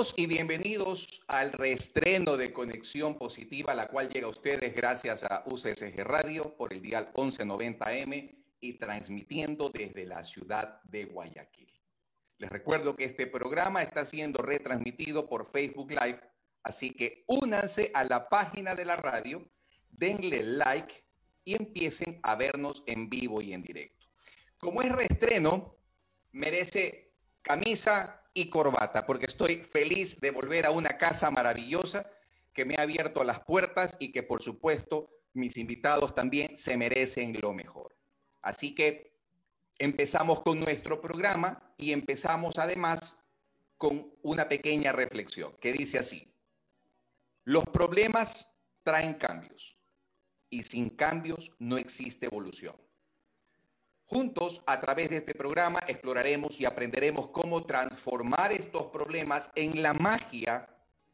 Y bienvenidos al reestreno de Conexión Positiva, la cual llega a ustedes gracias a UCSG Radio por el dial 1190M y transmitiendo desde la ciudad de Guayaquil. Les recuerdo que este programa está siendo retransmitido por Facebook Live, así que únanse a la página de la radio, denle like y empiecen a vernos en vivo y en directo. Como es reestreno, merece camisa y corbata, porque estoy feliz de volver a una casa maravillosa que me ha abierto las puertas y que por supuesto mis invitados también se merecen lo mejor. Así que empezamos con nuestro programa y empezamos además con una pequeña reflexión que dice así, los problemas traen cambios y sin cambios no existe evolución. Juntos, a través de este programa, exploraremos y aprenderemos cómo transformar estos problemas en la magia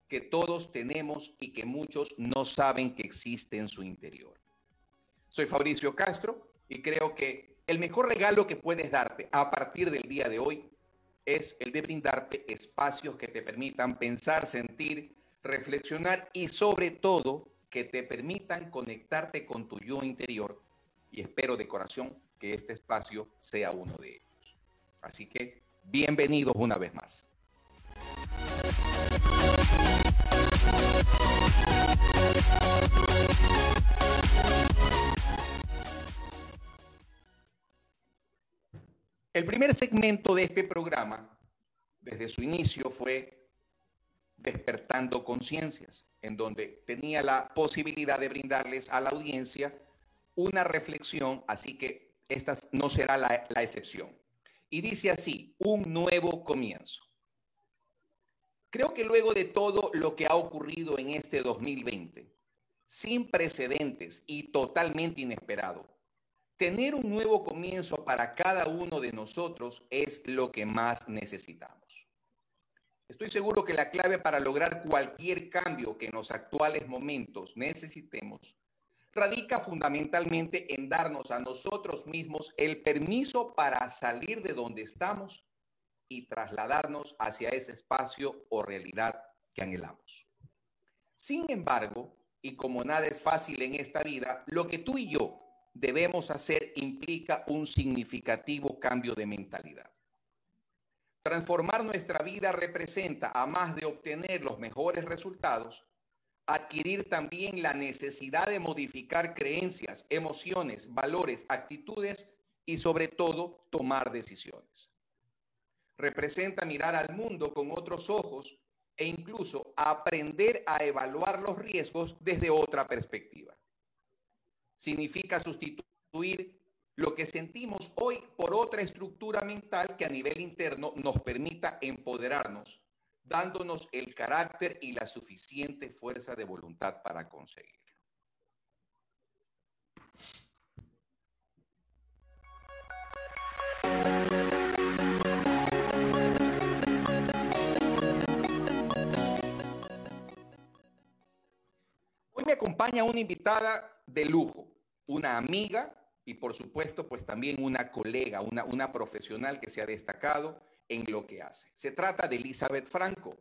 que todos tenemos y que muchos no saben que existe en su interior. Soy Fabricio Castro y creo que el mejor regalo que puedes darte a partir del día de hoy es el de brindarte espacios que te permitan pensar, sentir, reflexionar y sobre todo que te permitan conectarte con tu yo interior y espero de corazón que este espacio sea uno de ellos. Así que bienvenidos una vez más. El primer segmento de este programa, desde su inicio, fue despertando conciencias, en donde tenía la posibilidad de brindarles a la audiencia una reflexión, así que esta no será la, la excepción. Y dice así, un nuevo comienzo. Creo que luego de todo lo que ha ocurrido en este 2020, sin precedentes y totalmente inesperado, tener un nuevo comienzo para cada uno de nosotros es lo que más necesitamos. Estoy seguro que la clave para lograr cualquier cambio que en los actuales momentos necesitemos radica fundamentalmente en darnos a nosotros mismos el permiso para salir de donde estamos y trasladarnos hacia ese espacio o realidad que anhelamos. Sin embargo, y como nada es fácil en esta vida, lo que tú y yo debemos hacer implica un significativo cambio de mentalidad. Transformar nuestra vida representa, a más de obtener los mejores resultados, adquirir también la necesidad de modificar creencias, emociones, valores, actitudes y sobre todo tomar decisiones. Representa mirar al mundo con otros ojos e incluso aprender a evaluar los riesgos desde otra perspectiva. Significa sustituir lo que sentimos hoy por otra estructura mental que a nivel interno nos permita empoderarnos dándonos el carácter y la suficiente fuerza de voluntad para conseguirlo. Hoy me acompaña una invitada de lujo, una amiga y por supuesto pues también una colega, una, una profesional que se ha destacado en lo que hace. Se trata de Elizabeth Franco,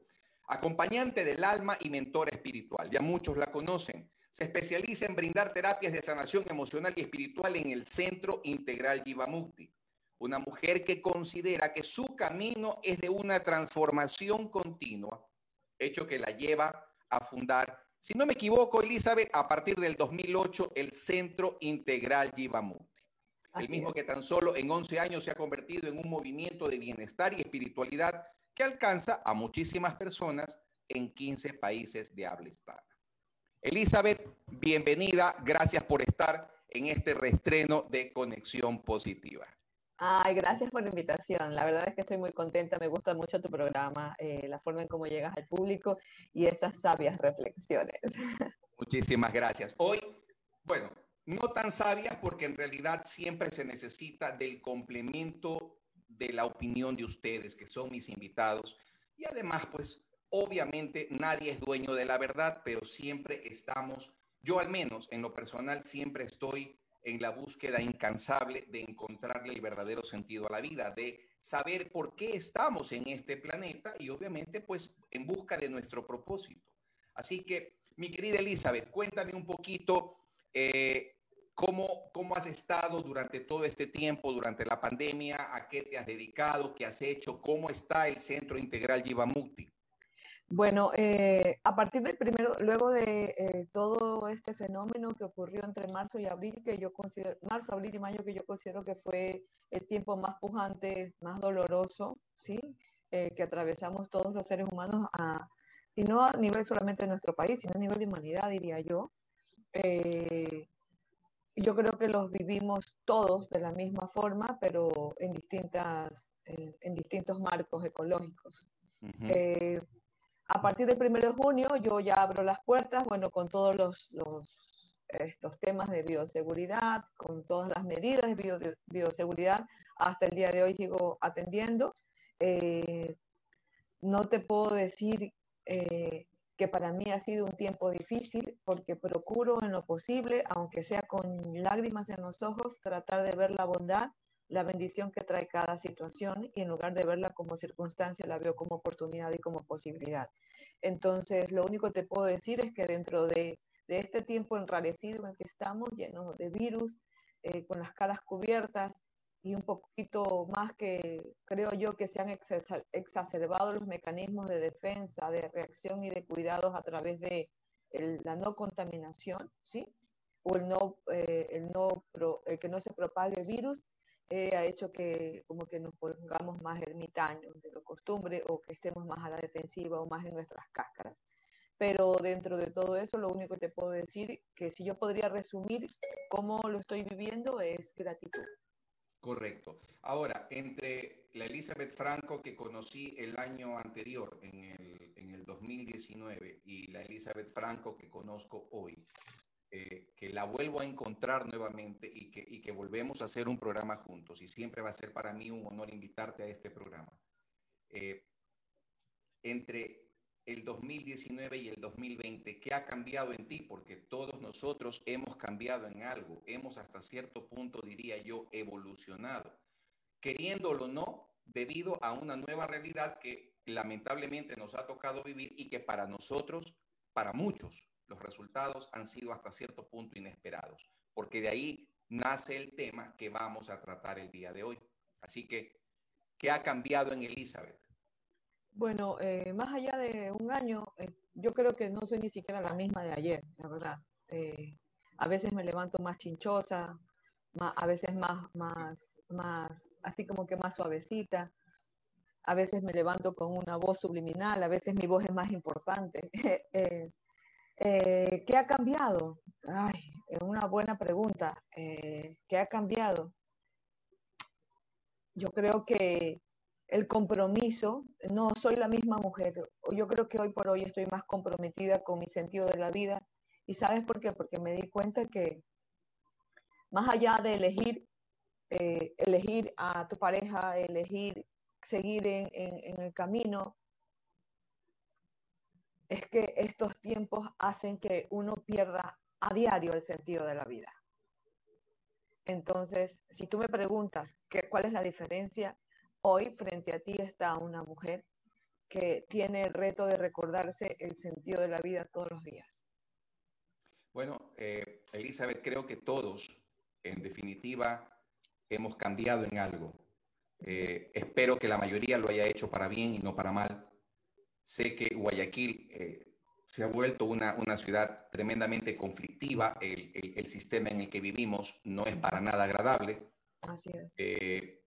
acompañante del alma y mentora espiritual. Ya muchos la conocen. Se especializa en brindar terapias de sanación emocional y espiritual en el Centro Integral Yivamukti. Una mujer que considera que su camino es de una transformación continua, hecho que la lleva a fundar, si no me equivoco, Elizabeth, a partir del 2008, el Centro Integral El mismo que tan solo en 11 años se ha convertido en un movimiento de bienestar y espiritualidad que alcanza a muchísimas personas en 15 países de habla hispana. Elizabeth, bienvenida, gracias por estar en este reestreno de Conexión Positiva. Ay, gracias por la invitación. La verdad es que estoy muy contenta, me gusta mucho tu programa, eh, la forma en cómo llegas al público y esas sabias reflexiones. Muchísimas gracias. Hoy, bueno, no tan sabias porque en realidad siempre se necesita del complemento de la opinión de ustedes, que son mis invitados. Y además, pues, obviamente nadie es dueño de la verdad, pero siempre estamos, yo al menos en lo personal, siempre estoy en la búsqueda incansable de encontrarle el verdadero sentido a la vida, de saber por qué estamos en este planeta y obviamente pues en busca de nuestro propósito. Así que, mi querida Elizabeth, cuéntame un poquito eh, cómo, cómo has estado durante todo este tiempo, durante la pandemia, a qué te has dedicado, qué has hecho, cómo está el Centro Integral Jivamukti. Bueno, eh, a partir del primero, luego de eh, todo este fenómeno que ocurrió entre marzo y abril, que yo considero, marzo, abril y mayo, que yo considero que fue el tiempo más pujante, más doloroso, ¿sí? Eh, que atravesamos todos los seres humanos, a, y no a nivel solamente de nuestro país, sino a nivel de humanidad, diría yo. Yo creo que los vivimos todos de la misma forma, pero en, distintas, en distintos marcos ecológicos. A partir del 1 de junio yo ya abro las puertas, bueno, con todos los, estos temas de bioseguridad, con todas las medidas de bioseguridad. Hasta el día de hoy sigo atendiendo. Eh, no te puedo decir eh, que para mí ha sido un tiempo difícil porque procuro en lo posible, aunque sea con lágrimas en los ojos, tratar de ver la bondad la bendición que trae cada situación y en lugar de verla como circunstancia, la veo como oportunidad y como posibilidad. Entonces, lo único que te puedo decir es que dentro de, este tiempo enrarecido en que estamos, lleno de virus, eh, con las caras cubiertas y un poquito más que creo yo que se han exacerbado los mecanismos de defensa, de reacción y de cuidados a través de la no contaminación, ¿sí? O el, no, eh, el, no el que no se propague el virus, eh, ha hecho que como que nos pongamos más ermitaños de lo costumbre o que estemos más a la defensiva o más en nuestras cáscaras. Pero dentro de todo eso, lo único que te puedo decir, que si yo podría resumir cómo lo estoy viviendo, es gratitud. Correcto. Ahora, entre la Elizabeth Franco que conocí el año anterior, en el, en el 2019, y la Elizabeth Franco que conozco hoy, eh, que la vuelvo a encontrar nuevamente y que, y que volvemos a hacer un programa juntos. Y siempre va a ser para mí un honor invitarte a este programa. Eh, entre el 2019 y el 2020, ¿qué ha cambiado en ti? Porque todos nosotros hemos cambiado en algo, hemos hasta cierto punto, diría yo, evolucionado, queriéndolo o no, debido a una nueva realidad que lamentablemente nos ha tocado vivir y que para nosotros, para muchos, los resultados han sido hasta cierto punto inesperados, porque de ahí nace el tema que vamos a tratar el día de hoy. Así que, ¿qué ha cambiado en Elizabeth? Bueno, eh, más allá de un año, eh, yo creo que no soy ni siquiera la misma de ayer, la verdad. Eh, a veces me levanto más chinchosa, a veces más, más, más, así como que más suavecita. A veces me levanto con una voz subliminal, a veces mi voz es más importante. ¿Qué ha cambiado? Ay, es una buena pregunta. ¿Qué ha cambiado? Yo creo que el compromiso, no soy la misma mujer. Yo creo que hoy por hoy estoy más comprometida con mi sentido de la vida. ¿Y sabes por qué? Porque me di cuenta que más allá de elegir, eh, elegir a tu pareja, elegir seguir en el camino, es que estos tiempos hacen que uno pierda a diario el sentido de la vida. Entonces, si tú me preguntas cuál es la diferencia, hoy frente a ti está una mujer que tiene el reto de recordarse el sentido de la vida todos los días. Bueno, eh, Elizabeth, creo que todos, en definitiva, hemos cambiado en algo. Eh, espero que la mayoría lo haya hecho para bien y no para mal. Sé que Guayaquil eh, se ha vuelto una, una ciudad tremendamente conflictiva. El, el, sistema en el que vivimos no es para nada agradable. Así es.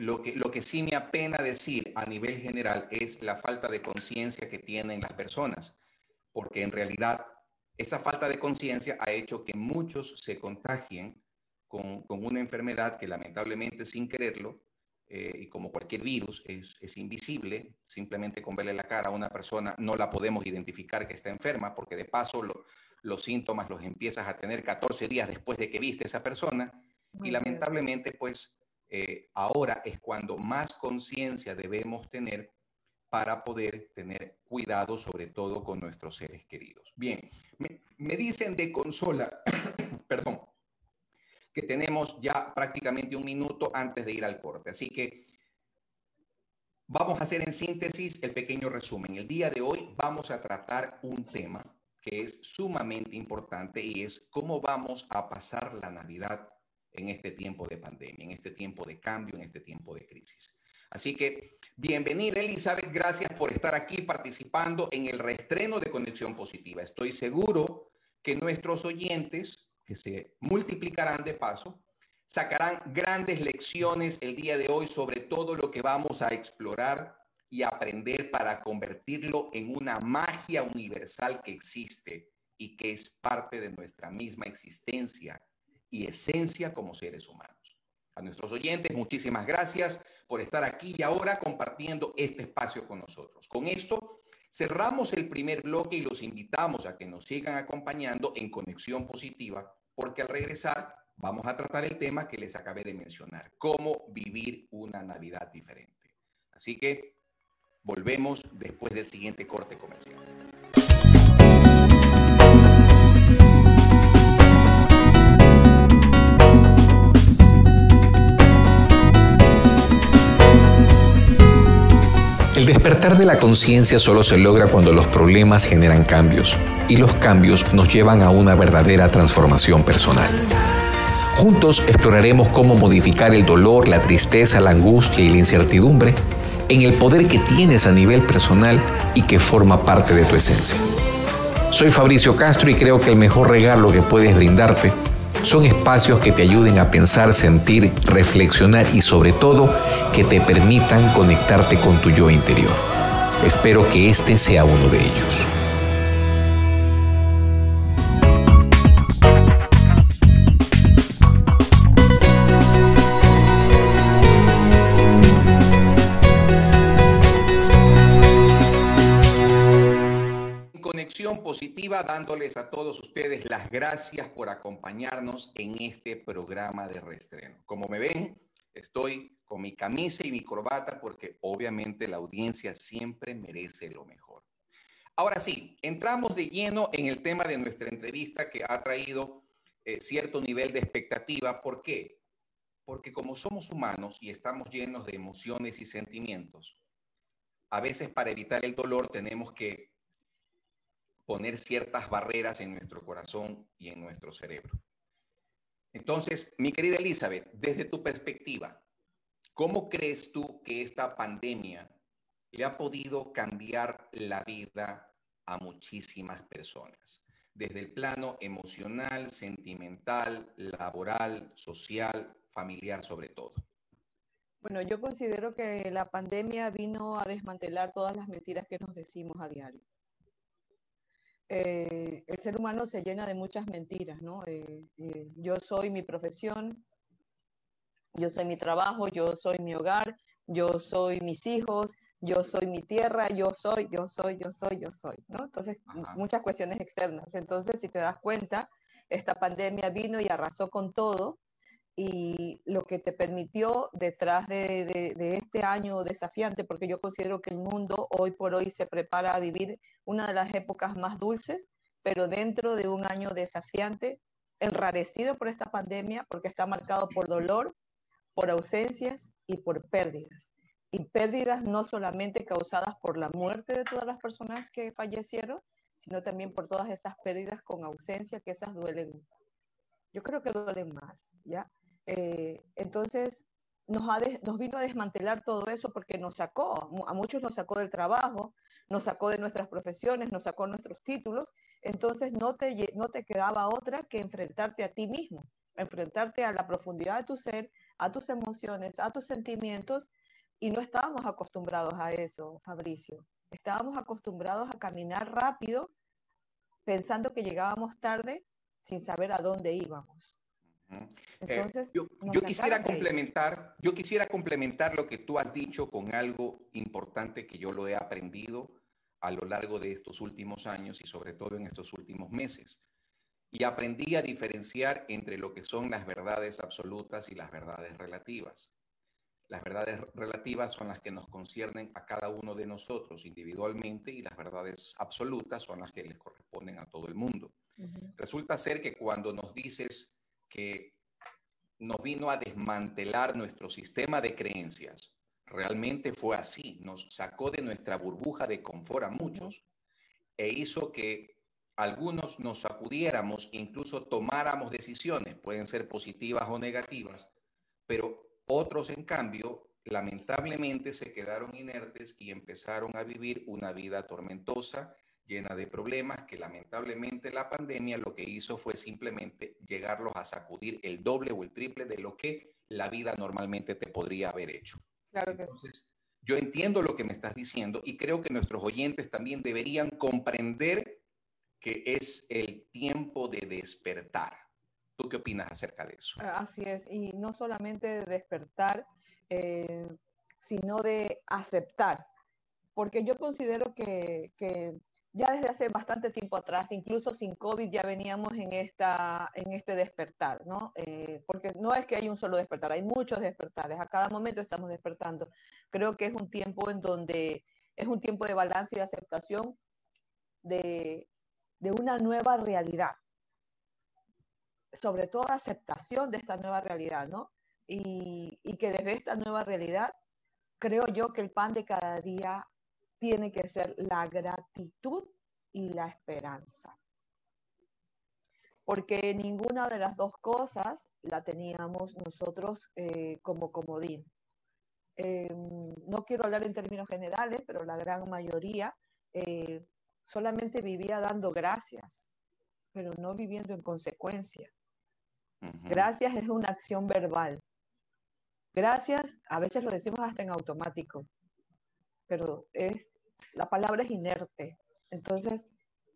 Lo, que, lo que sí me apena decir a nivel general es la falta de conciencia que tienen las personas, porque en realidad esa falta de conciencia ha hecho que muchos se contagien con, con, una enfermedad que lamentablemente sin quererlo eh, y como cualquier virus es, es, invisible, simplemente con verle la cara a una persona no la podemos identificar que está enferma, porque de paso los síntomas los empiezas a tener 14 días después de que viste a esa persona. Y lamentablemente pues eh, ahora es cuando más conciencia debemos tener para poder tener cuidado sobre todo con nuestros seres queridos. Bien, me, me dicen de consola, perdón, que tenemos ya prácticamente un minuto antes de ir al corte. Así que vamos a hacer en síntesis el pequeño resumen. El día de hoy vamos a tratar un tema que es sumamente importante y es cómo vamos a pasar la Navidad en este tiempo de pandemia, en este tiempo de cambio, en este tiempo de crisis. Así que bienvenida Elizabeth, gracias por estar aquí participando en el reestreno de Conexión Positiva. Estoy seguro que nuestros oyentes, que se multiplicarán de paso, sacarán grandes lecciones el día de hoy sobre todo lo que vamos a explorar y aprender para convertirlo en una magia universal que existe y que es parte de nuestra misma existencia y esencia como seres humanos. A nuestros oyentes, muchísimas gracias por estar aquí y ahora compartiendo este espacio con nosotros. Con esto cerramos el primer bloque y los invitamos a que nos sigan acompañando en Conexión Positiva, porque al regresar vamos a tratar el tema que les acabé de mencionar, cómo vivir una Navidad diferente. Así que volvemos después del siguiente corte comercial. El despertar de la conciencia solo se logra cuando los problemas generan cambios y los cambios nos llevan a una verdadera transformación personal. Juntos exploraremos cómo modificar el dolor, la tristeza, la angustia y la incertidumbre en el poder que tienes a nivel personal y que forma parte de tu esencia. Soy Fabricio Castro y creo que el mejor regalo que puedes brindarte son espacios que te ayuden a pensar, sentir, reflexionar y sobre todo que te permitan conectarte con tu yo interior. Espero que este sea uno de ellos. Dándoles a todos ustedes las gracias por acompañarnos en este programa de reestreno. Como me ven, estoy con mi camisa y mi corbata porque obviamente la audiencia siempre merece lo mejor. Ahora sí, entramos de lleno en el tema de nuestra entrevista que ha traído eh, cierto nivel de expectativa. ¿Por qué? Porque como somos humanos y estamos llenos de emociones y sentimientos, a veces para evitar el dolor tenemos que poner ciertas barreras en nuestro corazón y en nuestro cerebro. Entonces, mi querida Elizabeth, desde tu perspectiva, ¿cómo crees tú que esta pandemia le ha podido cambiar la vida a muchísimas personas? Desde el plano emocional, sentimental, laboral, social, familiar sobre todo. Bueno, yo considero que la pandemia vino a desmantelar todas las mentiras que nos decimos a diario. Eh, el ser humano se llena de muchas mentiras, ¿no? Eh, eh, yo soy mi profesión, yo soy mi trabajo, yo soy mi hogar, yo soy mis hijos, yo soy mi tierra, yo soy, yo soy, yo soy, yo soy, ¿no? Entonces, muchas cuestiones externas. Entonces, si te das cuenta, esta pandemia vino y arrasó con todo y lo que te permitió detrás de, este año desafiante, porque yo considero que el mundo hoy por hoy se prepara a vivir una de las épocas más dulces, pero dentro de un año desafiante, enrarecido por esta pandemia, porque está marcado por dolor, por ausencias y por pérdidas. Y pérdidas no solamente causadas por la muerte de todas las personas que fallecieron, sino también por todas esas pérdidas con ausencia, que esas duelen. Yo creo que duelen más, ¿ya? Eh, entonces, nos, nos vino a desmantelar todo eso porque nos sacó, a muchos nos sacó del trabajo, nos sacó de nuestras profesiones, nos sacó nuestros títulos, entonces no te, no te quedaba otra que enfrentarte a ti mismo, enfrentarte a la profundidad de tu ser, a tus emociones, a tus sentimientos, y no estábamos acostumbrados a eso, Fabricio. Estábamos acostumbrados a caminar rápido pensando que llegábamos tarde sin saber a dónde íbamos. Eh, yo, quisiera complementar, yo quisiera complementar lo que tú has dicho con algo importante que yo lo he aprendido a lo largo de estos últimos años y sobre todo en estos últimos meses. Y aprendí a diferenciar entre lo que son las verdades absolutas y las verdades relativas. Las verdades relativas son las que nos conciernen a cada uno de nosotros individualmente y las verdades absolutas son las que les corresponden a todo el mundo. Resulta ser que cuando nos dices que nos vino a desmantelar nuestro sistema de creencias. Realmente fue así, nos sacó de nuestra burbuja de confort a muchos e hizo que algunos nos sacudiéramos, incluso tomáramos decisiones, pueden ser positivas o negativas, pero otros en cambio lamentablemente se quedaron inertes y empezaron a vivir una vida tormentosa, llena de problemas, que lamentablemente la pandemia lo que hizo fue simplemente llegarlos a sacudir el doble o el triple de lo que la vida normalmente te podría haber hecho. Claro que Entonces, yo entiendo lo que me estás diciendo y creo que nuestros oyentes también deberían comprender que es el tiempo de despertar. ¿Tú qué opinas acerca de eso? Así es, y no solamente de despertar, eh, sino de aceptar, porque yo considero que, ya desde hace bastante tiempo atrás, incluso sin COVID, ya veníamos en, esta, en este despertar, ¿no? Eh, porque no es que hay un solo despertar, hay muchos despertares, a cada momento estamos despertando. Creo que es un tiempo en donde es un tiempo de balance y de aceptación de, de una nueva realidad, sobre todo aceptación de esta nueva realidad, ¿no? y, que desde esta nueva realidad, creo yo que el pan de cada día tiene que ser la gratitud y la esperanza. Porque ninguna de las dos cosas la teníamos nosotros eh, como comodín. Em, no quiero hablar en términos generales, pero la gran mayoría eh, solamente vivía dando gracias, pero no viviendo en consecuencia. Gracias es una acción verbal. Gracias, a veces lo decimos hasta en automático, pero es, la palabra es inerte. Entonces,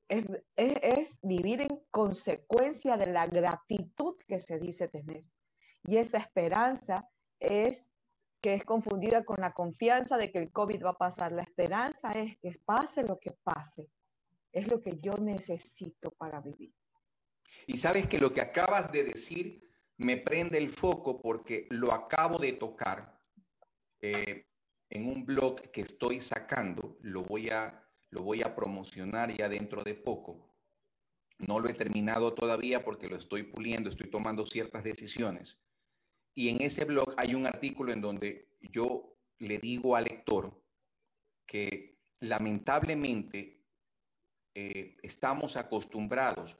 es, es, vivir en consecuencia de la gratitud que se dice tener. Y esa esperanza es que es confundida con la confianza de que el COVID va a pasar. La esperanza es que pase lo que pase. Es lo que yo necesito para vivir. Y sabes que lo que acabas de decir me prende el foco porque lo acabo de tocar eh, en un blog que estoy sacando, lo voy, a, lo voy a promocionar ya dentro de poco. No lo he terminado todavía porque lo estoy puliendo, estoy tomando ciertas decisiones. Y en ese blog hay un artículo en donde yo le digo al lector que lamentablemente eh, estamos acostumbrados,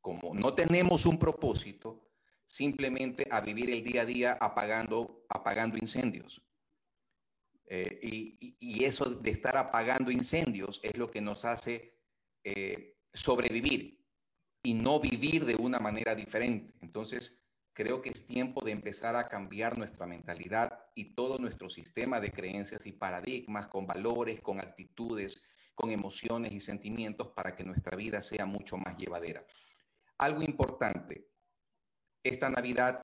como no tenemos un propósito, simplemente a vivir el día a día apagando, apagando incendios. Eh, y, eso de estar apagando incendios es lo que nos hace eh, sobrevivir y no vivir de una manera diferente. Entonces, creo que es tiempo de empezar a cambiar nuestra mentalidad y todo nuestro sistema de creencias y paradigmas con valores, con actitudes, con emociones y sentimientos para que nuestra vida sea mucho más llevadera. Algo importante, esta Navidad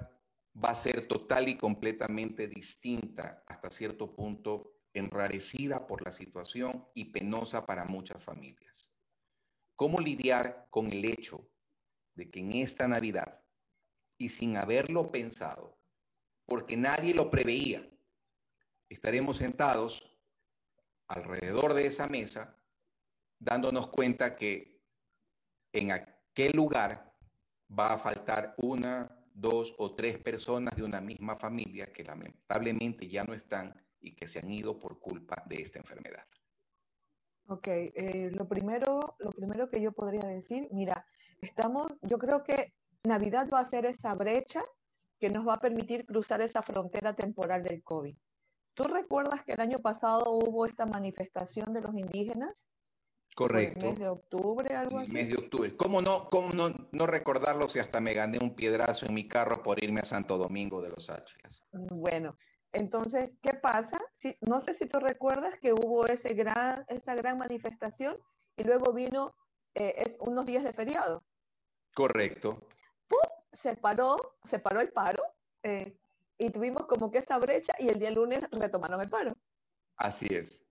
va a ser total y completamente distinta, hasta cierto punto enrarecida por la situación y penosa para muchas familias. ¿Cómo lidiar con el hecho de que en esta Navidad, y sin haberlo pensado, porque nadie lo preveía, estaremos sentados alrededor de esa mesa dándonos cuenta que en aquel lugar va a faltar una, dos o tres personas de una misma familia que lamentablemente ya no están y que se han ido por culpa de esta enfermedad. Ok, eh, lo, primero, lo primero que yo podría decir, mira, estamos, yo creo que Navidad va a ser esa brecha que nos va a permitir cruzar esa frontera temporal del COVID. ¿Tú recuerdas que el año pasado hubo esta manifestación de los indígenas Correcto. El mes de octubre, algo así. mes de octubre. ¿Cómo no, cómo no, no recordarlo si hasta me gané un piedrazo en mi carro por irme a Santo Domingo de los Áchilas? Bueno, entonces, ¿qué pasa? Si, no sé si tú recuerdas que hubo ese gran, esa gran manifestación y luego vino eh, es unos días de feriado. Correcto. ¡Pum! Se paró, se paró el paro eh, y tuvimos como que esa brecha y el día lunes retomaron el paro. Así es.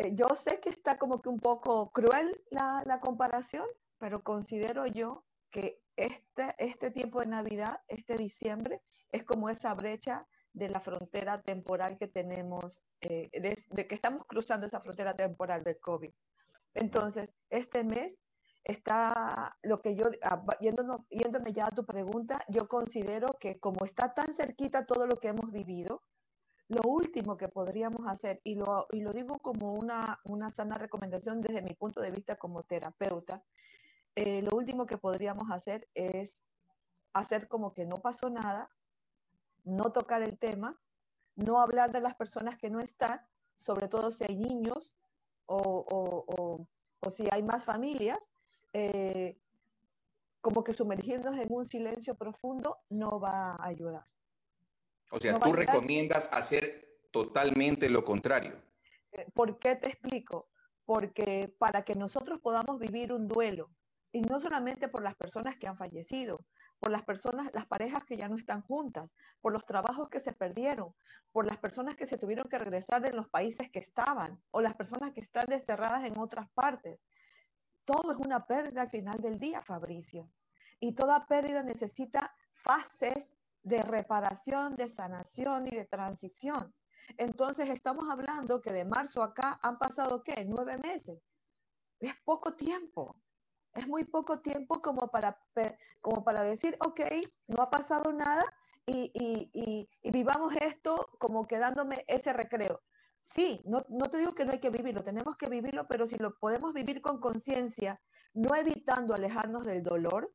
Eh, yo sé que está como que un poco cruel la, comparación, pero considero yo que este, este tiempo de Navidad, este diciembre, es como esa brecha de la frontera temporal que tenemos, eh, de, que estamos cruzando esa frontera temporal del COVID. Entonces, este mes está lo que yo, ah, yéndome ya a tu pregunta, yo considero que como está tan cerquita todo lo que hemos vivido, lo último que podríamos hacer, y lo, y lo digo como una, una sana recomendación desde mi punto de vista como terapeuta, eh, lo último que podríamos hacer es hacer como que no pasó nada, no tocar el tema, no hablar de las personas que no están, sobre todo si hay niños o, si hay más familias, eh, como que sumergirnos en un silencio profundo no va a ayudar. O sea, tú recomiendas hacer totalmente lo contrario. Eh, ¿Por qué te explico? Porque para que nosotros podamos vivir un duelo, y no solamente por las personas que han fallecido, por las personas, las parejas que ya no están juntas, por los trabajos que se perdieron, por las personas que se tuvieron que regresar de los países que estaban o las personas que están desterradas en otras partes. Todo es una pérdida al final del día, Fabricio. Y toda pérdida necesita fases de reparación, de sanación y de transición. Entonces estamos hablando que de marzo acá han pasado, ¿qué? Nueve meses. Es poco tiempo es muy poco tiempo como para, como para decir, ok, no ha pasado nada y, y, y, vivamos esto como quedándome ese recreo. Sí, no, no te digo que no hay que vivirlo, tenemos que vivirlo, pero si lo podemos vivir con conciencia, no evitando alejarnos del dolor,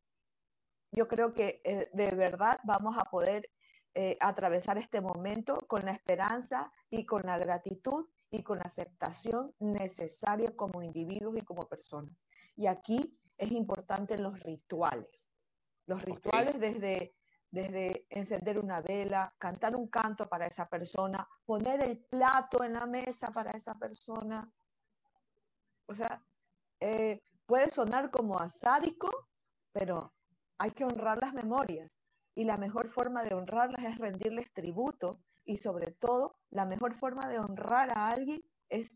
yo creo que eh, de verdad vamos a poder eh, atravesar este momento con la esperanza y con la gratitud y con la aceptación necesaria como individuos y como personas. Y aquí es importante los rituales. Los rituales desde, desde encender una vela, cantar un canto para esa persona, poner el plato en la mesa para esa persona. O sea, eh, puede sonar como asádico, pero hay que honrar las memorias. Y la mejor forma de honrarlas es rendirles tributo. Y sobre todo, la mejor forma de honrar a alguien es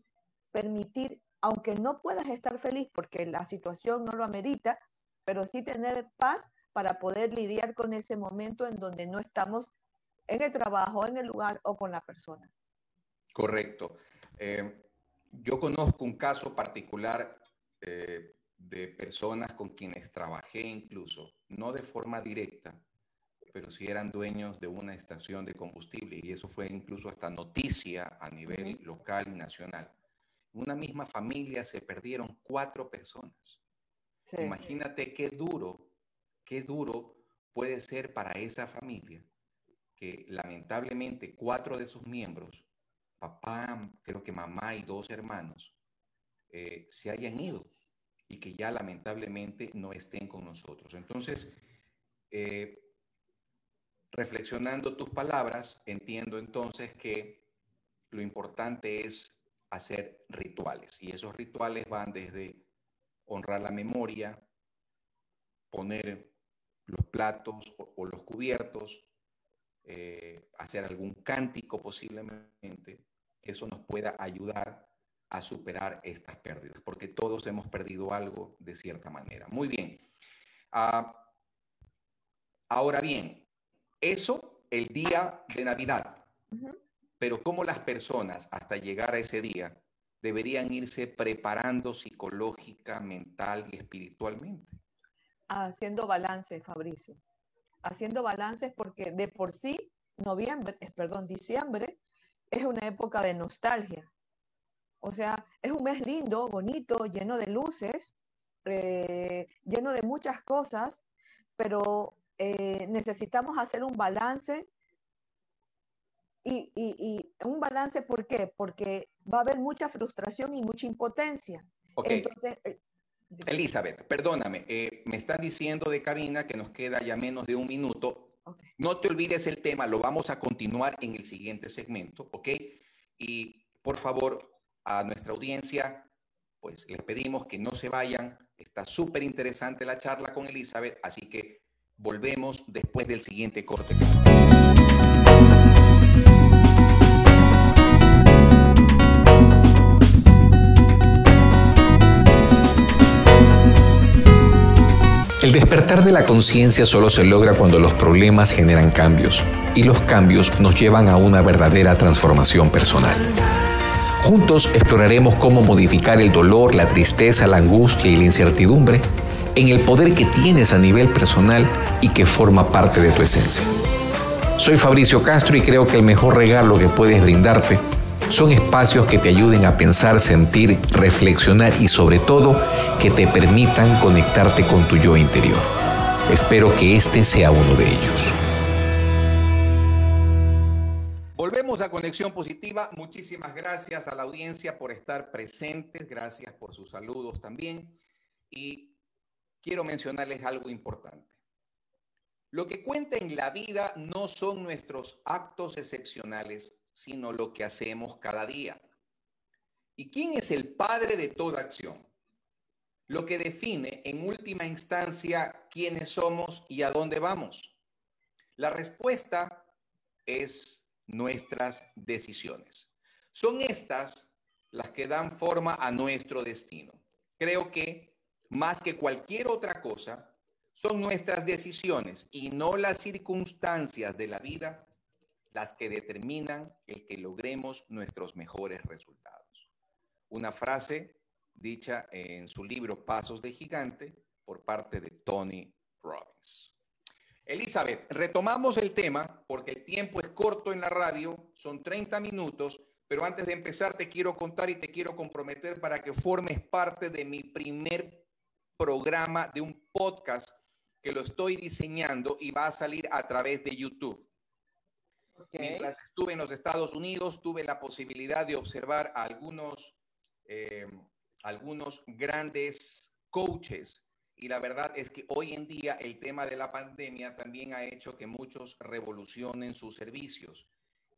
permitir aunque no puedas estar feliz porque la situación no lo amerita, pero sí tener paz para poder lidiar con ese momento en donde no estamos en el trabajo, en el lugar o con la persona. Correcto. Eh, yo conozco un caso particular eh, de personas con quienes trabajé incluso, no de forma directa, pero sí eran dueños de una estación de combustible y eso fue incluso hasta noticia a nivel local y nacional. Una misma familia se perdieron cuatro personas. Imagínate qué duro, qué duro puede ser para esa familia que lamentablemente cuatro de sus miembros, papá, creo que mamá y dos hermanos, eh, se hayan ido y que ya lamentablemente no estén con nosotros. Entonces, eh, reflexionando tus palabras, entiendo entonces que lo importante es hacer rituales. Y esos rituales van desde honrar la memoria, poner los platos o, los cubiertos, eh, hacer algún cántico posiblemente, eso nos pueda ayudar a superar estas pérdidas, porque todos hemos perdido algo de cierta manera. Muy bien. Ah, ahora bien, eso el día de Navidad pero cómo las personas hasta llegar a ese día deberían irse preparando psicológica, mental y espiritualmente. Haciendo balance, Fabricio. Haciendo balances porque de por sí noviembre, eh, perdón, diciembre es una época de nostalgia. O sea, es un mes lindo, bonito, lleno de luces, eh, lleno de muchas cosas, pero eh, necesitamos hacer un balance y, y, un balance, ¿por qué? Porque va a haber mucha frustración y mucha impotencia. Entonces, eh, Elizabeth, perdóname, eh, me están diciendo de cabina que nos queda ya menos de un minuto. No te olvides el tema, lo vamos a continuar en el siguiente segmento, ¿ok? Y por favor, a nuestra audiencia, pues les pedimos que no se vayan. Está súper interesante la charla con Elizabeth, así que volvemos después del siguiente corte. El despertar de la conciencia solo se logra cuando los problemas generan cambios y los cambios nos llevan a una verdadera transformación personal. Juntos exploraremos cómo modificar el dolor, la tristeza, la angustia y la incertidumbre en el poder que tienes a nivel personal y que forma parte de tu esencia. Soy Fabricio Castro y creo que el mejor regalo que puedes brindarte son espacios que te ayuden a pensar, sentir, reflexionar y sobre todo que te permitan conectarte con tu yo interior. Espero que este sea uno de ellos. Volvemos a Conexión Positiva. Muchísimas gracias a la audiencia por estar presentes. Gracias por sus saludos también. Y quiero mencionarles algo importante. Lo que cuenta en la vida no son nuestros actos excepcionales, sino lo que hacemos cada día. ¿Y quién es el padre de toda acción? Lo que define en última instancia quiénes somos y a dónde vamos. La respuesta es nuestras decisiones. Son estas las que dan forma a nuestro destino. Creo que más que cualquier otra cosa, son nuestras decisiones y no las circunstancias de la vida las que determinan el que logremos nuestros mejores resultados. Una frase dicha en su libro Pasos de Gigante por parte de Tony Robbins. Elizabeth, retomamos el tema porque el tiempo es corto en la radio, son 30 minutos, pero antes de empezar te quiero contar y te quiero comprometer para que formes parte de mi primer programa de un podcast que lo estoy diseñando y va a salir a través de YouTube. Mientras estuve en los Estados Unidos, tuve la posibilidad de observar a algunos, eh, algunos grandes coaches. Y la verdad es que hoy en día el tema de la pandemia también ha hecho que muchos revolucionen sus servicios.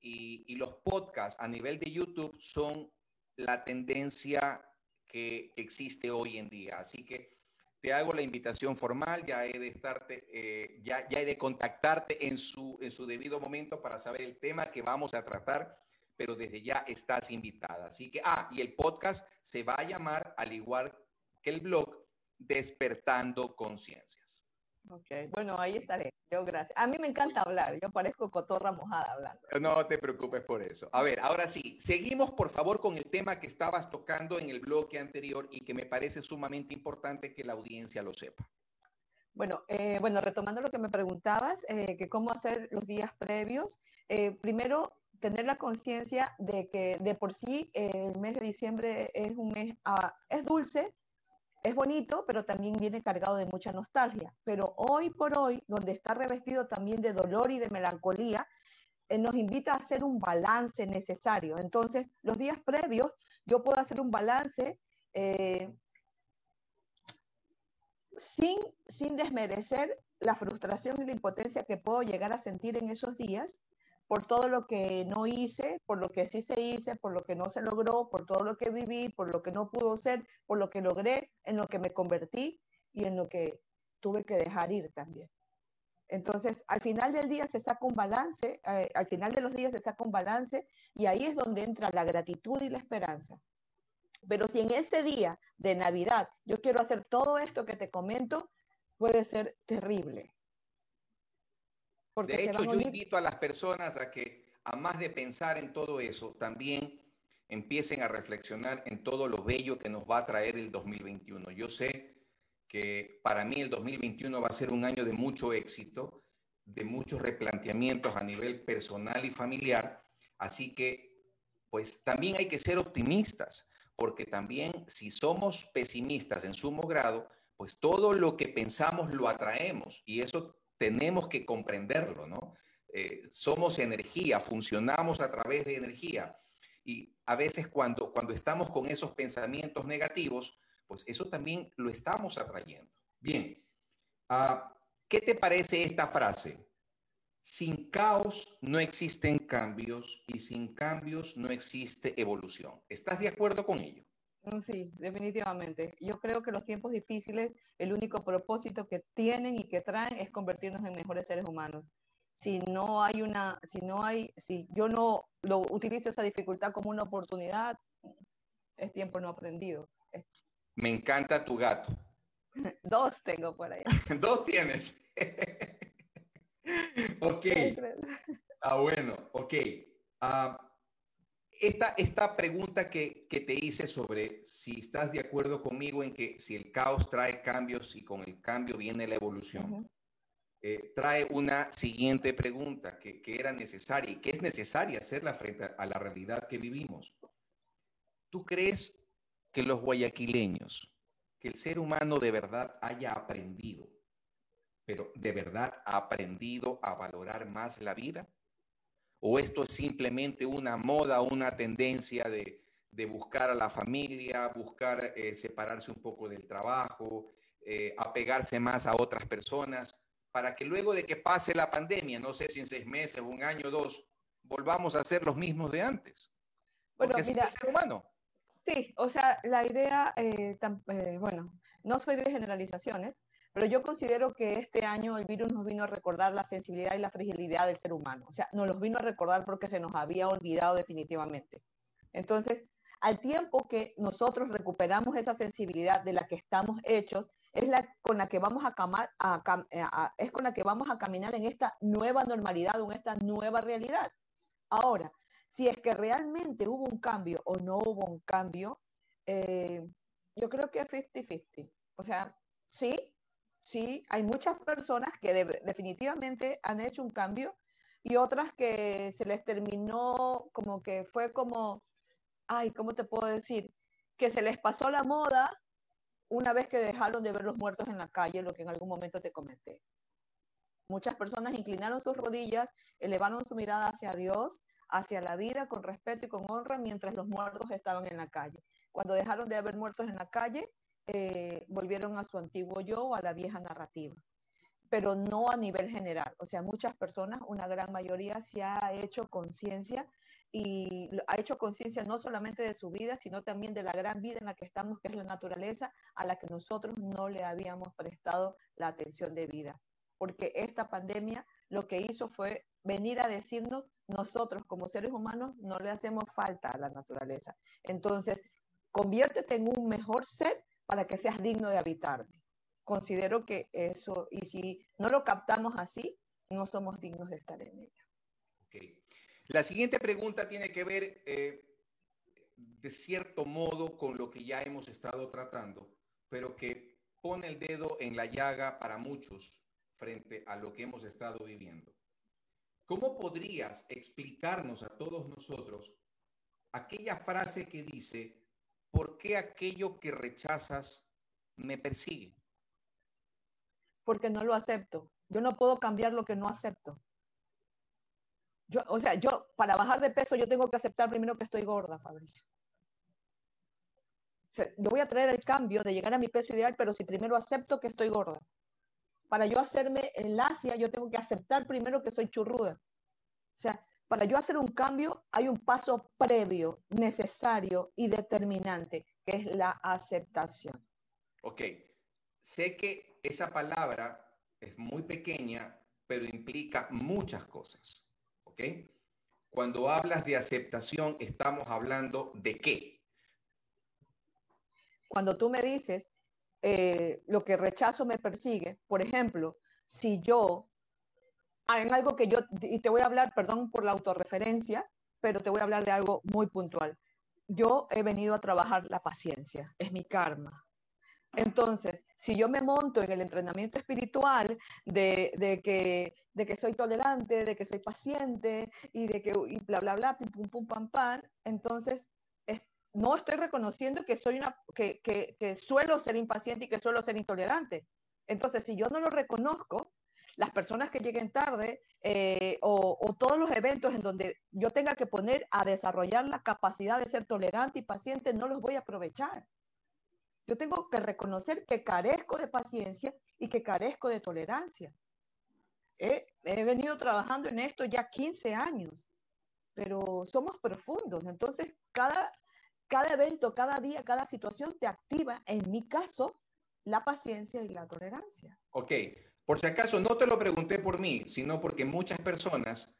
Y, y los podcasts a nivel de YouTube son la tendencia que existe hoy en día. Así que te hago la invitación formal, ya he de estarte, eh, ya, ya he de contactarte en su, en su debido momento para saber el tema que vamos a tratar, pero desde ya estás invitada. Así que, ah, y el podcast se va a llamar, al igual que el blog, Despertando Conciencias. Ok, bueno, ahí estaré. Yo gracias. A mí me encanta hablar, yo parezco cotorra mojada hablando. No te preocupes por eso. A ver, ahora sí, seguimos por favor con el tema que estabas tocando en el bloque anterior y que me parece sumamente importante que la audiencia lo sepa. Bueno, eh, bueno, retomando lo que me preguntabas, eh, que cómo hacer los días previos, eh, primero tener la conciencia de que de por sí el mes de diciembre es un mes, ah, es dulce, es bonito, pero también viene cargado de mucha nostalgia. Pero hoy por hoy, donde está revestido también de dolor y de melancolía, eh, nos invita a hacer un balance necesario. Entonces, los días previos, yo puedo hacer un balance eh, sin, sin desmerecer la frustración y la impotencia que puedo llegar a sentir en esos días por todo lo que no hice, por lo que sí se hice, por lo que no se logró, por todo lo que viví, por lo que no pudo ser, por lo que logré, en lo que me convertí y en lo que tuve que dejar ir también. Entonces, al final del día se saca un balance, eh, al final de los días se saca un balance y ahí es donde entra la gratitud y la esperanza. Pero si en ese día de Navidad yo quiero hacer todo esto que te comento, puede ser terrible de hecho, yo invito a las personas a que, a más de pensar en todo eso, también empiecen a reflexionar en todo lo bello que nos va a traer el 2021. Yo sé que para mí el 2021 va a ser un año de mucho éxito, de muchos replanteamientos a nivel personal y familiar, así que pues también hay que ser optimistas, porque también si somos pesimistas en sumo grado, pues todo lo que pensamos lo atraemos y eso tenemos que comprenderlo, ¿no? Eh, somos energía, funcionamos a través de energía. Y a veces cuando, cuando estamos con esos pensamientos negativos, pues eso también lo estamos atrayendo. Bien, ah, ¿qué te parece esta frase? Sin caos no existen cambios y sin cambios no existe evolución. ¿Estás de acuerdo con ello? Mm, sí, definitivamente. Yo creo que los tiempos difíciles, el único propósito que tienen y que traen es convertirnos en mejores seres humanos. Si no hay una, si no hay, si yo no lo utilizo esa dificultad como una oportunidad, es tiempo no aprendido. Me encanta tu gato. Dos tengo por ahí. Dos tienes. ok. Ah, bueno, ok. Ah, esta, esta pregunta que, que, te hice sobre si estás de acuerdo conmigo en que si el caos trae cambios y con el cambio viene la evolución, eh, trae una siguiente pregunta que, que, era necesaria y que es necesaria hacerla frente a la realidad que vivimos. ¿Tú crees que los guayaquileños, que el ser humano de verdad haya aprendido, pero de verdad ha aprendido a valorar más la vida? ¿O esto es simplemente una moda, una tendencia de, buscar a la familia, buscar eh, separarse un poco del trabajo, eh, apegarse más a otras personas, para que luego de que pase la pandemia, no sé si en seis meses, un año, dos, volvamos a ser los mismos de antes? Bueno, mira, ser humano. Sí, o sea, la idea, eh, bueno, no soy de generalizaciones, pero yo considero que este año el virus nos vino a recordar la sensibilidad y la fragilidad del ser humano. O sea, nos los vino a recordar porque se nos había olvidado definitivamente. Entonces, al tiempo que nosotros recuperamos esa sensibilidad de la que estamos hechos, es la con la que vamos a, camar, a, es con la que vamos a caminar en esta nueva normalidad o en esta nueva realidad. Ahora, si es que realmente hubo un cambio o no hubo un cambio, eh, yo creo que es 50-50. O sea, sí, sí, hay muchas personas que definitivamente han hecho un cambio y otras que se les terminó como que fue como, ay, ¿cómo te puedo decir? Que se les pasó la moda una vez que dejaron de ver los muertos en la calle, lo que en algún momento te comenté. Muchas personas inclinaron sus rodillas, elevaron su mirada hacia Dios, hacia la vida con respeto y con honra mientras los muertos estaban en la calle. Cuando dejaron de haber muertos en la calle, eh, volvieron a su antiguo yo, a la vieja narrativa, pero no a nivel general. O sea, muchas personas, una gran mayoría, se ha hecho conciencia y ha hecho conciencia no solamente de su vida, sino también de la gran vida en la que estamos, que es la naturaleza, a la que nosotros no le habíamos prestado la atención de vida. Porque esta pandemia lo que hizo fue venir a decirnos, nosotros como seres humanos no le hacemos falta a la naturaleza. Entonces, conviértete en un mejor ser para que seas digno de habitarme. Considero que eso, y si no lo captamos así, no somos dignos de estar en ella. La siguiente pregunta tiene que ver, eh, de cierto modo, con lo que ya hemos estado tratando, pero que pone el dedo en la llaga para muchos frente a lo que hemos estado viviendo. ¿Cómo podrías explicarnos a todos nosotros aquella frase que dice, ¿por qué aquello que rechazas me persigue? Porque no lo acepto. Yo no puedo cambiar lo que no acepto. Yo, o sea, yo para bajar de peso yo tengo que aceptar primero que estoy gorda, Fabricio. yo voy a traer el cambio de llegar a mi peso ideal, pero si primero acepto que estoy gorda. Para yo hacerme el Asia, yo tengo que aceptar primero que soy churruda. O sea, para yo hacer un cambio hay un paso previo, necesario y determinante, que es la aceptación. Ok, sé que esa palabra es muy pequeña, pero implica muchas cosas. ¿Ok? Cuando hablas de aceptación, estamos hablando de qué? Cuando tú me dices, eh, lo que rechazo me persigue, por ejemplo, si yo en algo que yo, y te voy a hablar, perdón por la autorreferencia, pero te voy a hablar de algo muy puntual. Yo he venido a trabajar la paciencia, es mi karma. Entonces, si yo me monto en el entrenamiento espiritual de, de, que, de que soy tolerante, de que soy paciente y de que y bla, bla, bla, pum, pum, pum, pam, pam, entonces no estoy reconociendo que, soy una, que, que, que suelo ser impaciente y que suelo ser intolerante. Entonces, si yo no lo reconozco, las personas que lleguen tarde eh, o, todos los eventos en donde yo tenga que poner a desarrollar la capacidad de ser tolerante y paciente, no los voy a aprovechar. Yo tengo que reconocer que carezco de paciencia y que carezco de tolerancia. He, he venido trabajando en esto ya 15 años, pero somos profundos. Entonces, cada, cada evento, cada día, cada situación te activa, en mi caso, la paciencia y la tolerancia. Ok, por si acaso, no te lo pregunté por mí, sino porque muchas personas,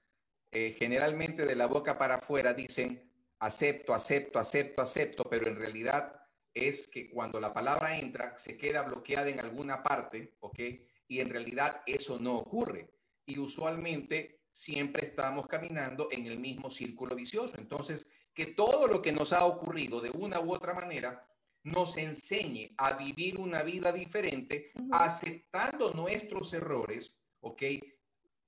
eh, generalmente de la boca para afuera, dicen acepto, acepto, acepto, acepto, pero en realidad es que cuando la palabra entra, se queda bloqueada en alguna parte, ¿ok? Y en realidad eso no ocurre. Y usualmente siempre estamos caminando en el mismo círculo vicioso. Entonces, que todo lo que nos ha ocurrido de una u otra manera nos enseñe a vivir una vida diferente, aceptando nuestros errores, ¿ok?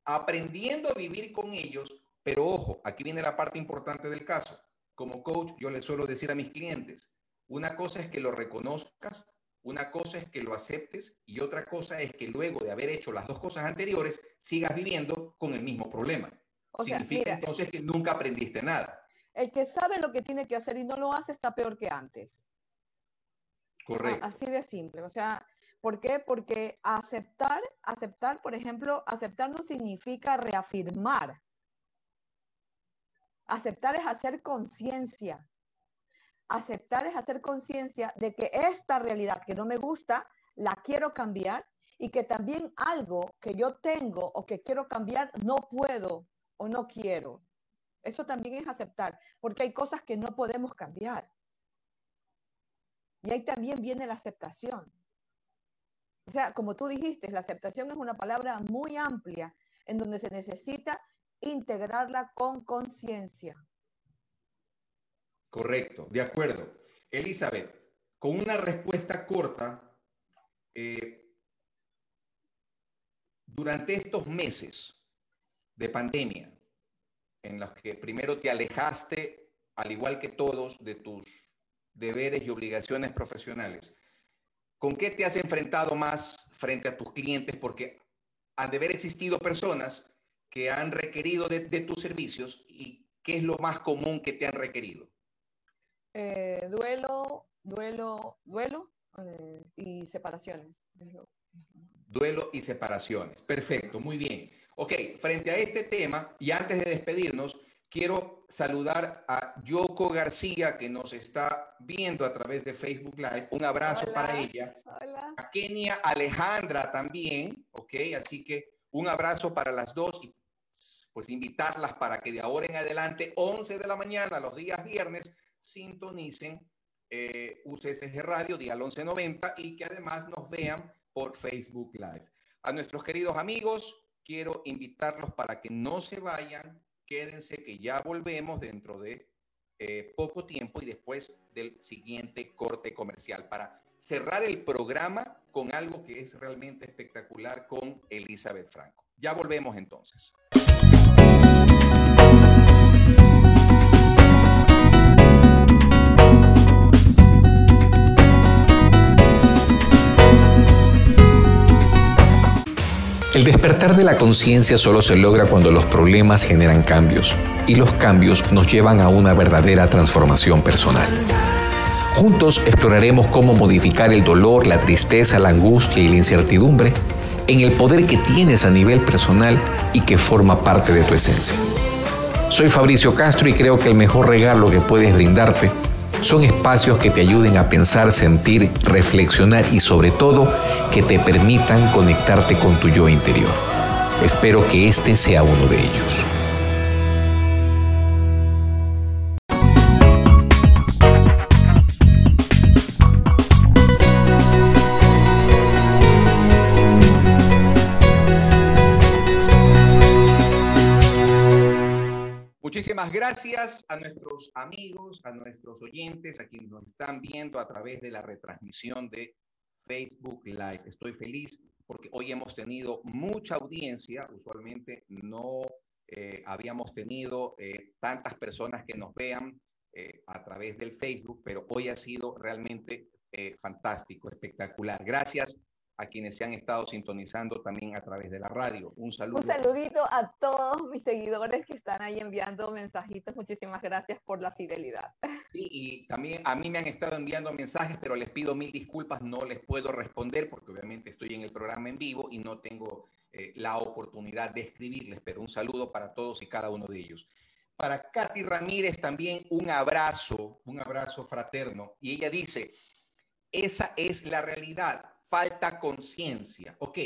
Aprendiendo a vivir con ellos, pero ojo, aquí viene la parte importante del caso. Como coach, yo le suelo decir a mis clientes, una cosa es que lo reconozcas, una cosa es que lo aceptes y otra cosa es que luego de haber hecho las dos cosas anteriores, sigas viviendo con el mismo problema. Significa entonces que nunca aprendiste nada. El que sabe lo que tiene que hacer y no lo hace está peor que antes. Correcto. Así de simple. O sea, ¿por qué? Porque aceptar, aceptar, por ejemplo, aceptar no significa reafirmar. Aceptar es hacer conciencia. Aceptar es hacer conciencia de que esta realidad que no me gusta, la quiero cambiar y que también algo que yo tengo o que quiero cambiar no puedo o no quiero. Eso también es aceptar, porque hay cosas que no podemos cambiar. Y ahí también viene la aceptación. O sea, como tú dijiste, la aceptación es una palabra muy amplia en donde se necesita integrarla con conciencia. Correcto, de acuerdo. Elizabeth, con una respuesta corta, eh, durante estos meses de pandemia, en los que primero te alejaste, al igual que todos, de tus deberes y obligaciones profesionales, ¿con qué te has enfrentado más frente a tus clientes? Porque han de haber existido personas que han requerido de, tus servicios y qué es lo más común que te han requerido. Eh, duelo, duelo, duelo eh, y separaciones. Duelo y separaciones. Perfecto, muy bien. Ok, frente a este tema, y antes de despedirnos, quiero saludar a Yoko García, que nos está viendo a través de Facebook Live. Un abrazo para ella. Hola. A Kenia Alejandra también, ok, así que un abrazo para las dos y pues invitarlas para que de ahora en adelante, 11 de la mañana, los días viernes, sintonicen eh, UCSG Radio, día 1190, y que además nos vean por Facebook Live. A nuestros queridos amigos, quiero invitarlos para que no se vayan, quédense que ya volvemos dentro de eh, poco tiempo y después del siguiente corte comercial para cerrar el programa con algo que es realmente espectacular con Elizabeth Franco. Ya volvemos entonces. El despertar de la conciencia solo se logra cuando los problemas generan cambios y los cambios nos llevan a una verdadera transformación personal. Juntos exploraremos cómo modificar el dolor, la tristeza, la angustia y la incertidumbre en el poder que tienes a nivel personal y que forma parte de tu esencia. Soy Fabricio Castro y creo que el mejor regalo que puedes brindarte son espacios que te ayuden a pensar, sentir, reflexionar y sobre todo que te permitan conectarte con tu yo interior. Espero que este sea uno de ellos. Muchísimas gracias a nuestros amigos, a nuestros oyentes, a quienes nos están viendo a través de la retransmisión de Facebook Live. Estoy feliz porque hoy hemos tenido mucha audiencia. Usualmente no eh, habíamos tenido eh, tantas personas que nos vean eh, a través del Facebook, pero hoy ha sido realmente fantástico, espectacular. Gracias a quienes se han estado sintonizando también a través de la radio. Un saludo. Un saludito a todos mis seguidores que están ahí enviando mensajitos. Muchísimas gracias por la fidelidad. Sí, y también a mí me han estado enviando mensajes, pero les pido mil disculpas, no les puedo responder porque obviamente estoy en el programa en vivo y no tengo eh, la oportunidad de escribirles, pero un saludo para todos y cada uno de ellos. Para Katy Ramírez también un abrazo, un abrazo fraterno. Y ella dice, esa es la realidad falta conciencia. Ok,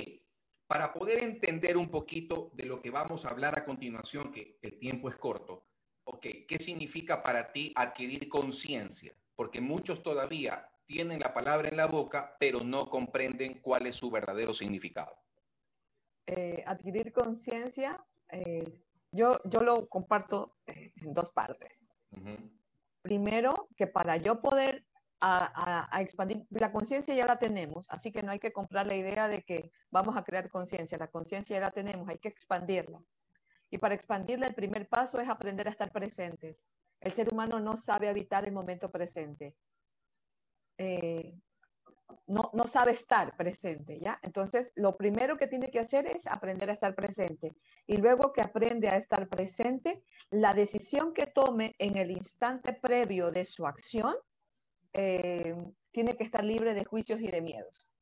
para poder entender un poquito de lo que vamos a hablar a continuación, que el tiempo es corto, ok, ¿qué significa para ti adquirir conciencia? Porque muchos todavía tienen la palabra en la boca, pero no comprenden cuál es su verdadero significado. Eh, adquirir conciencia, eh, yo, yo lo comparto eh, en dos partes. primero que para yo poder a, expandir, la conciencia ya la tenemos, así que no hay que comprar la idea de que vamos a crear conciencia, la conciencia ya la tenemos, hay que expandirla. Y para expandirla el primer paso es aprender a estar presentes. El ser humano no sabe habitar el momento presente. Eh, no, no, sabe estar presente, ¿ya? Entonces, lo primero que tiene que hacer es aprender a estar presente. Y luego que aprende a estar presente, la decisión que tome en el instante previo de su acción eh, tiene que estar libre de juicios y de miedos.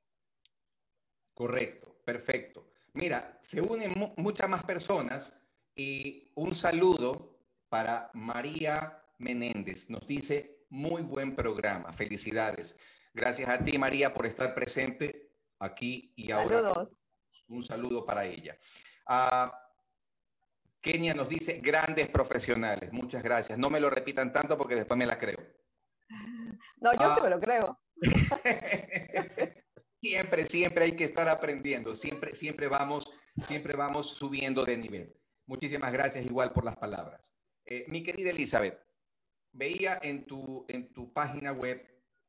Correcto, perfecto. Mira, se unen muchas más personas y un saludo para María Menéndez. Nos dice, muy buen programa, felicidades. Gracias a ti, María, por estar presente aquí y ahora. Saludos. Un saludo para ella. Uh, Kenia nos dice, grandes profesionales. Muchas gracias. No me lo repitan tanto porque después me la creo. No, yo sí me lo creo. siempre, siempre hay que estar aprendiendo. Siempre, siempre vamos, siempre vamos subiendo de nivel. Muchísimas gracias igual por las palabras. Eh, mi querida Elizabeth, veía en tu, en tu página web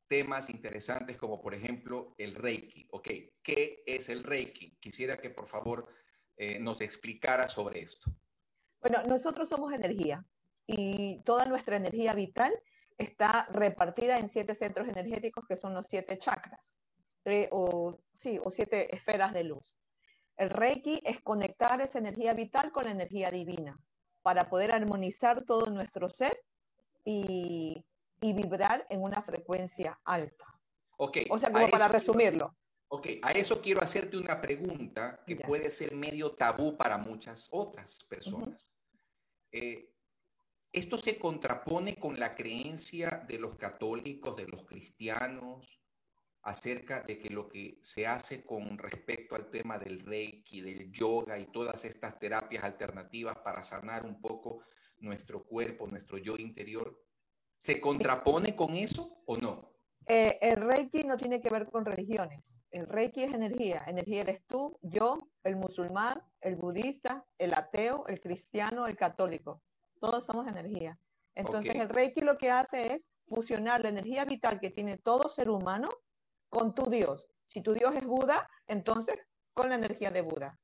temas interesantes como por ejemplo el Reiki. Ok, ¿qué es el Reiki? Quisiera que por favor eh, nos explicara sobre esto. Bueno, nosotros somos energía y toda nuestra energía vital está repartida en siete centros energéticos que son los siete chakras, eh, o, sí, o siete esferas de luz. El Reiki es conectar esa energía vital con la energía divina para poder armonizar todo nuestro ser y, y vibrar en una frecuencia alta. Ok. O sea, como para resumirlo. Ok, a eso quiero hacerte una pregunta que puede ser medio tabú para muchas otras personas. Esto se contrapone con la creencia de los católicos, de los cristianos, acerca de que lo que se hace con respecto al tema del reiki, del yoga y todas estas terapias alternativas para sanar un poco nuestro cuerpo, nuestro yo interior, ¿se contrapone con eso o no? Eh, el reiki no tiene que ver con religiones. El reiki es energía. Energía eres tú, yo, el musulmán, el budista, el ateo, el cristiano, el católico todos somos energía. Entonces el Reiki lo que hace es fusionar la energía vital que tiene todo ser humano con tu Dios. Si tu Dios es Buda, entonces con la energía de Buda.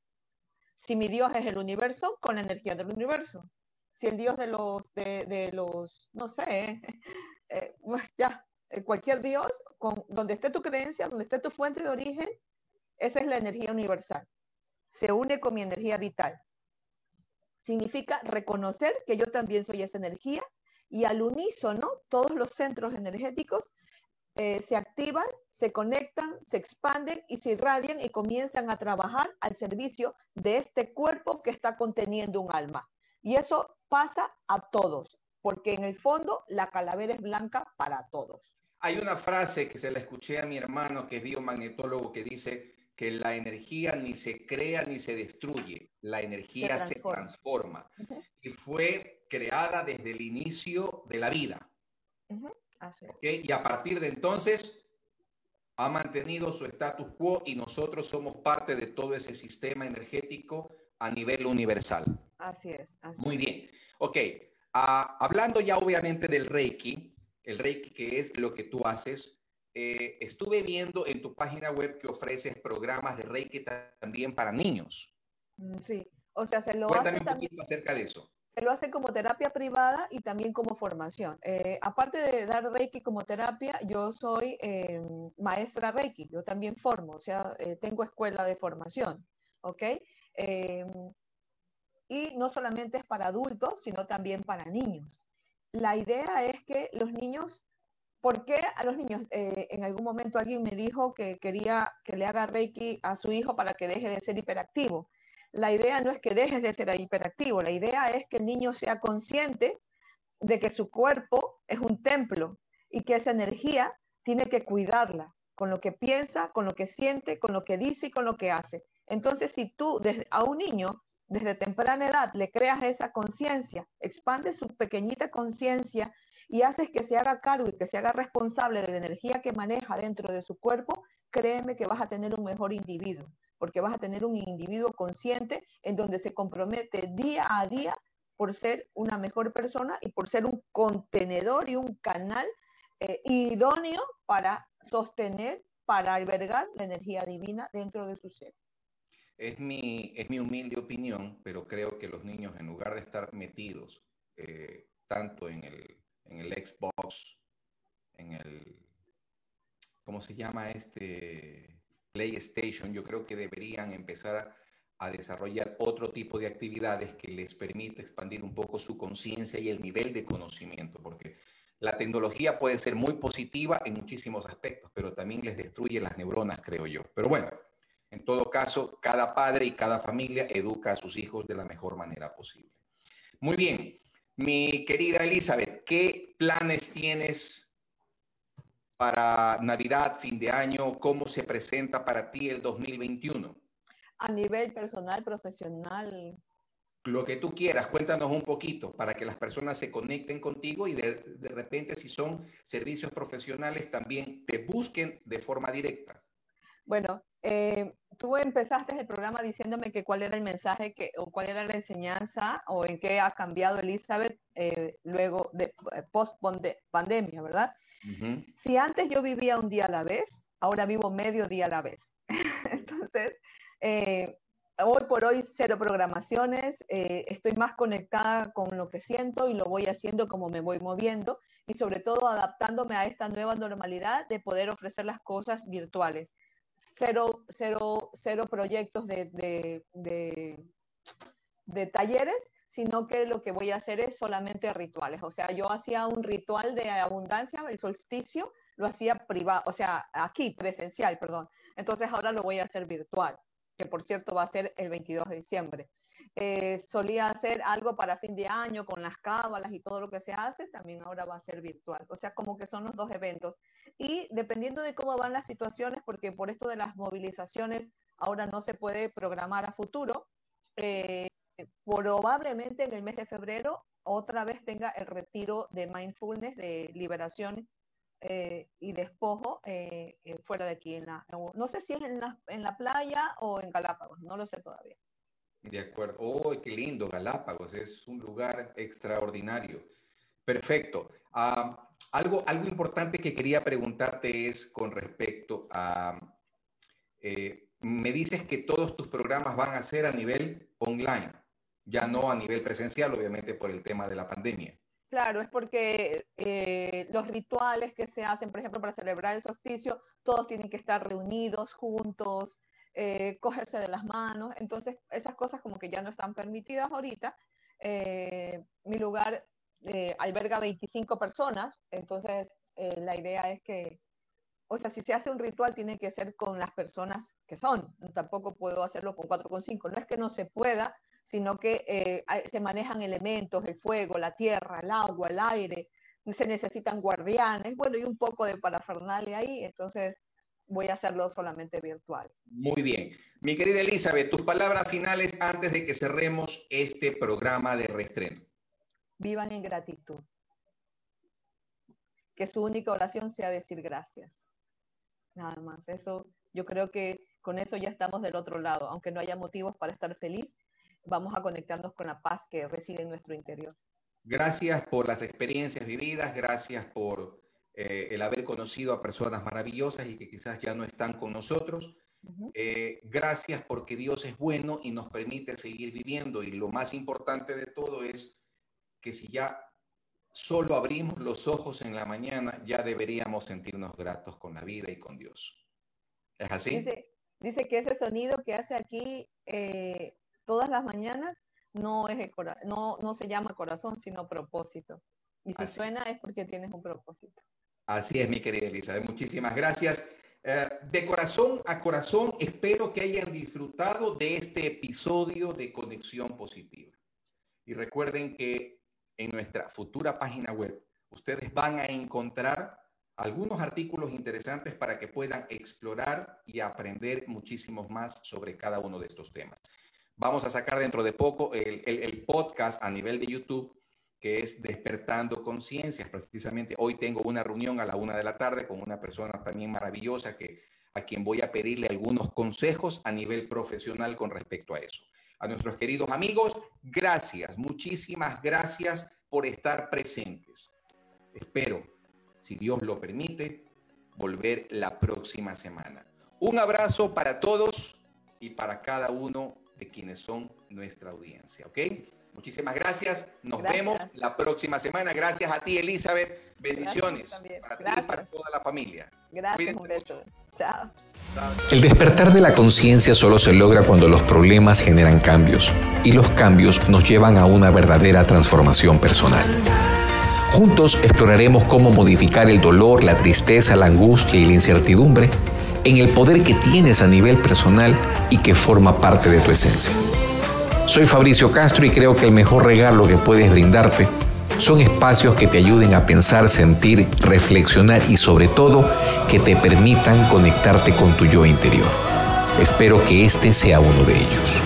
Si mi Dios es el universo, con la energía del universo. Si el Dios de los, de, los, no sé, eh, ya, eh, cualquier Dios, con, donde esté tu creencia, donde esté tu fuente de origen, esa es la energía universal. Se une con mi energía vital significa reconocer que yo también soy esa energía y al unísono todos los centros energéticos eh, se activan, se conectan, se expanden y se irradian y comienzan a trabajar al servicio de este cuerpo que está conteniendo un alma. Y eso pasa a todos, porque en el fondo la calavera es blanca para todos. Hay una frase que se la escuché a mi hermano, que es biomagnetólogo, que dice, que la energía ni se crea ni se destruye, la energía se transforma, y fue creada desde el inicio de la vida. Y a partir de entonces ha mantenido su status quo y nosotros somos parte de todo ese sistema energético a nivel universal. Así es. Muy bien. Ok, ah, hablando ya obviamente del Reiki, el Reiki que es lo que tú haces, eh, estuve viendo en tu página web que ofreces programas de Reiki también para niños. Mm, sí, o sea, se lo Cuéntame hace un poquito acerca de eso. Se lo hace como terapia privada y también como formación. Eh, aparte de dar Reiki como terapia, yo soy eh, maestra Reiki, yo también formo, o sea, tengo escuela de formación, ¿ok? y no solamente es para adultos, sino también para niños. La idea es que los niños ¿Por qué a los niños? Eh, en algún momento alguien me dijo que quería que le haga Reiki a su hijo para que deje de ser hiperactivo. La idea no es que dejes de ser hiperactivo, la idea es que el niño sea consciente de que su cuerpo es un templo y que esa energía tiene que cuidarla con lo que piensa, con lo que siente, con lo que dice y con lo que hace. Entonces, si tú a un niño desde temprana edad le creas esa conciencia, expande su pequeñita conciencia y haces que se haga cargo y que se haga responsable de la energía que maneja dentro de su cuerpo, créeme que vas a tener un mejor individuo, porque vas a tener un individuo consciente en donde se compromete día a día por ser una mejor persona y por ser un contenedor y un canal eh, idóneo para sostener, para albergar la energía divina dentro de su ser. Es mi, es mi humilde opinión, pero creo que los niños, en lugar de estar metidos eh, tanto en el, en el Xbox, en el, ¿cómo se llama este? PlayStation, yo creo que deberían empezar a, desarrollar otro tipo de actividades que les permita expandir un poco su conciencia y el nivel de conocimiento, porque la tecnología puede ser muy positiva en muchísimos aspectos, pero también les destruye las neuronas, creo yo. Pero bueno, en todo caso, cada padre y cada familia educa a sus hijos de la mejor manera posible. Muy bien, mi querida Elizabeth, ¿qué planes tienes para Navidad, fin de año? ¿Cómo se presenta para ti el 2021? A nivel personal, profesional. Lo que tú quieras, cuéntanos un poquito para que las personas se conecten contigo y de, de repente si son servicios profesionales también te busquen de forma directa. Bueno, eh, tú empezaste el programa diciéndome que cuál era el mensaje que, o cuál era la enseñanza o en qué ha cambiado Elizabeth eh, luego de eh, post pandemia, ¿verdad? Si antes yo vivía un día a la vez, ahora vivo medio día a la vez. Entonces, hoy por hoy cero programaciones, estoy más conectada con lo que siento y lo voy haciendo como me voy moviendo y sobre todo adaptándome a esta nueva normalidad de poder ofrecer las cosas virtuales cero, cero, cero proyectos de, de, de, de, talleres, sino que lo que voy a hacer es solamente rituales. O sea, yo hacía un ritual de abundancia, el solsticio, lo hacía privado, o sea, aquí, presencial, perdón. Entonces ahora lo voy a hacer virtual, que por cierto va a ser el 22 de diciembre. Eh, solía hacer algo para fin de año con las cábalas y todo lo que se hace, también ahora va a ser virtual. O sea, como que son los dos eventos. Y dependiendo de cómo van las situaciones, porque por esto de las movilizaciones ahora no se puede programar a futuro, eh, probablemente en el mes de febrero otra vez tenga el retiro de mindfulness, de liberación eh, y despojo fuera de aquí. En la, no sé si es en la, en la playa o en Galápagos, no lo sé todavía. De acuerdo. ¡Oh, qué lindo! Galápagos es un lugar extraordinario. Perfecto. Ah, algo, algo importante que quería preguntarte es con respecto a... Eh, me dices que todos tus programas van a ser a nivel online, ya no a nivel presencial, obviamente por el tema de la pandemia. Claro, es porque eh, los rituales que se hacen, por ejemplo, para celebrar el solsticio, todos tienen que estar reunidos juntos, eh, cogerse de las manos. Entonces, esas cosas como que ya no están permitidas ahorita. Eh, mi lugar eh, alberga 25 personas, entonces la idea es que, o sea, si se hace un ritual tiene que ser con las personas que son. Tampoco puedo hacerlo con 4 con 5. No es que no se pueda, sino que se manejan elementos, el fuego, la tierra, el agua, el aire, se necesitan guardianes, bueno, y un poco de parafernalia ahí, entonces voy a hacerlo solamente virtual. Muy bien. Mi querida Elizabeth, tus palabras finales antes de que cerremos este programa de reestreno. Vivan en gratitud. Que su única oración sea decir gracias. Nada más. Eso, yo creo que con eso ya estamos del otro lado. Aunque no haya motivos para estar feliz, vamos a conectarnos con la paz que reside en nuestro interior. Gracias por las experiencias vividas, gracias por eh, el haber conocido a personas maravillosas y que quizás ya no están con nosotros. Eh, gracias porque Dios es bueno y nos permite seguir viviendo. Y lo más importante de todo es que si ya solo abrimos los ojos en la mañana, ya deberíamos sentirnos gratos con la vida y con Dios. ¿Es así? Dice, que ese sonido que hace aquí eh, todas las mañanas no, es no, no se llama corazón, sino propósito. Y si suena es porque tienes un propósito. Así es, mi querida Elizabeth. Muchísimas gracias. Eh, de corazón a corazón, espero que hayan disfrutado de este episodio de Conexión Positiva. Y recuerden que en nuestra futura página web ustedes van a encontrar algunos artículos interesantes para que puedan explorar y aprender muchísimos más sobre cada uno de estos temas. Vamos a sacar dentro de poco el, el podcast a nivel de YouTube que es Despertando Conciencias. Precisamente hoy tengo una reunión a la una de la tarde con una persona también maravillosa que, a quien voy a pedirle algunos consejos a nivel profesional con respecto a eso. A nuestros queridos amigos, gracias, muchísimas gracias por estar presentes. Espero, si Dios lo permite, volver la próxima semana. Un abrazo para todos y para cada uno de quienes son nuestra audiencia, ¿ok? Muchísimas gracias. Nos vemos la próxima semana. Gracias a ti, Elizabeth. Bendiciones para ti y para toda la familia. Gracias, Humberto. Chao. El despertar de la conciencia solo se logra cuando los problemas generan cambios y los cambios nos llevan a una verdadera transformación personal. Juntos exploraremos cómo modificar el dolor, la tristeza, la angustia y la incertidumbre en el poder que tienes a nivel personal y que forma parte de tu esencia. Soy Fabricio Castro y creo que el mejor regalo que puedes brindarte son espacios que te ayuden a pensar, sentir, reflexionar y sobre todo que te permitan conectarte con tu yo interior. Espero que este sea uno de ellos.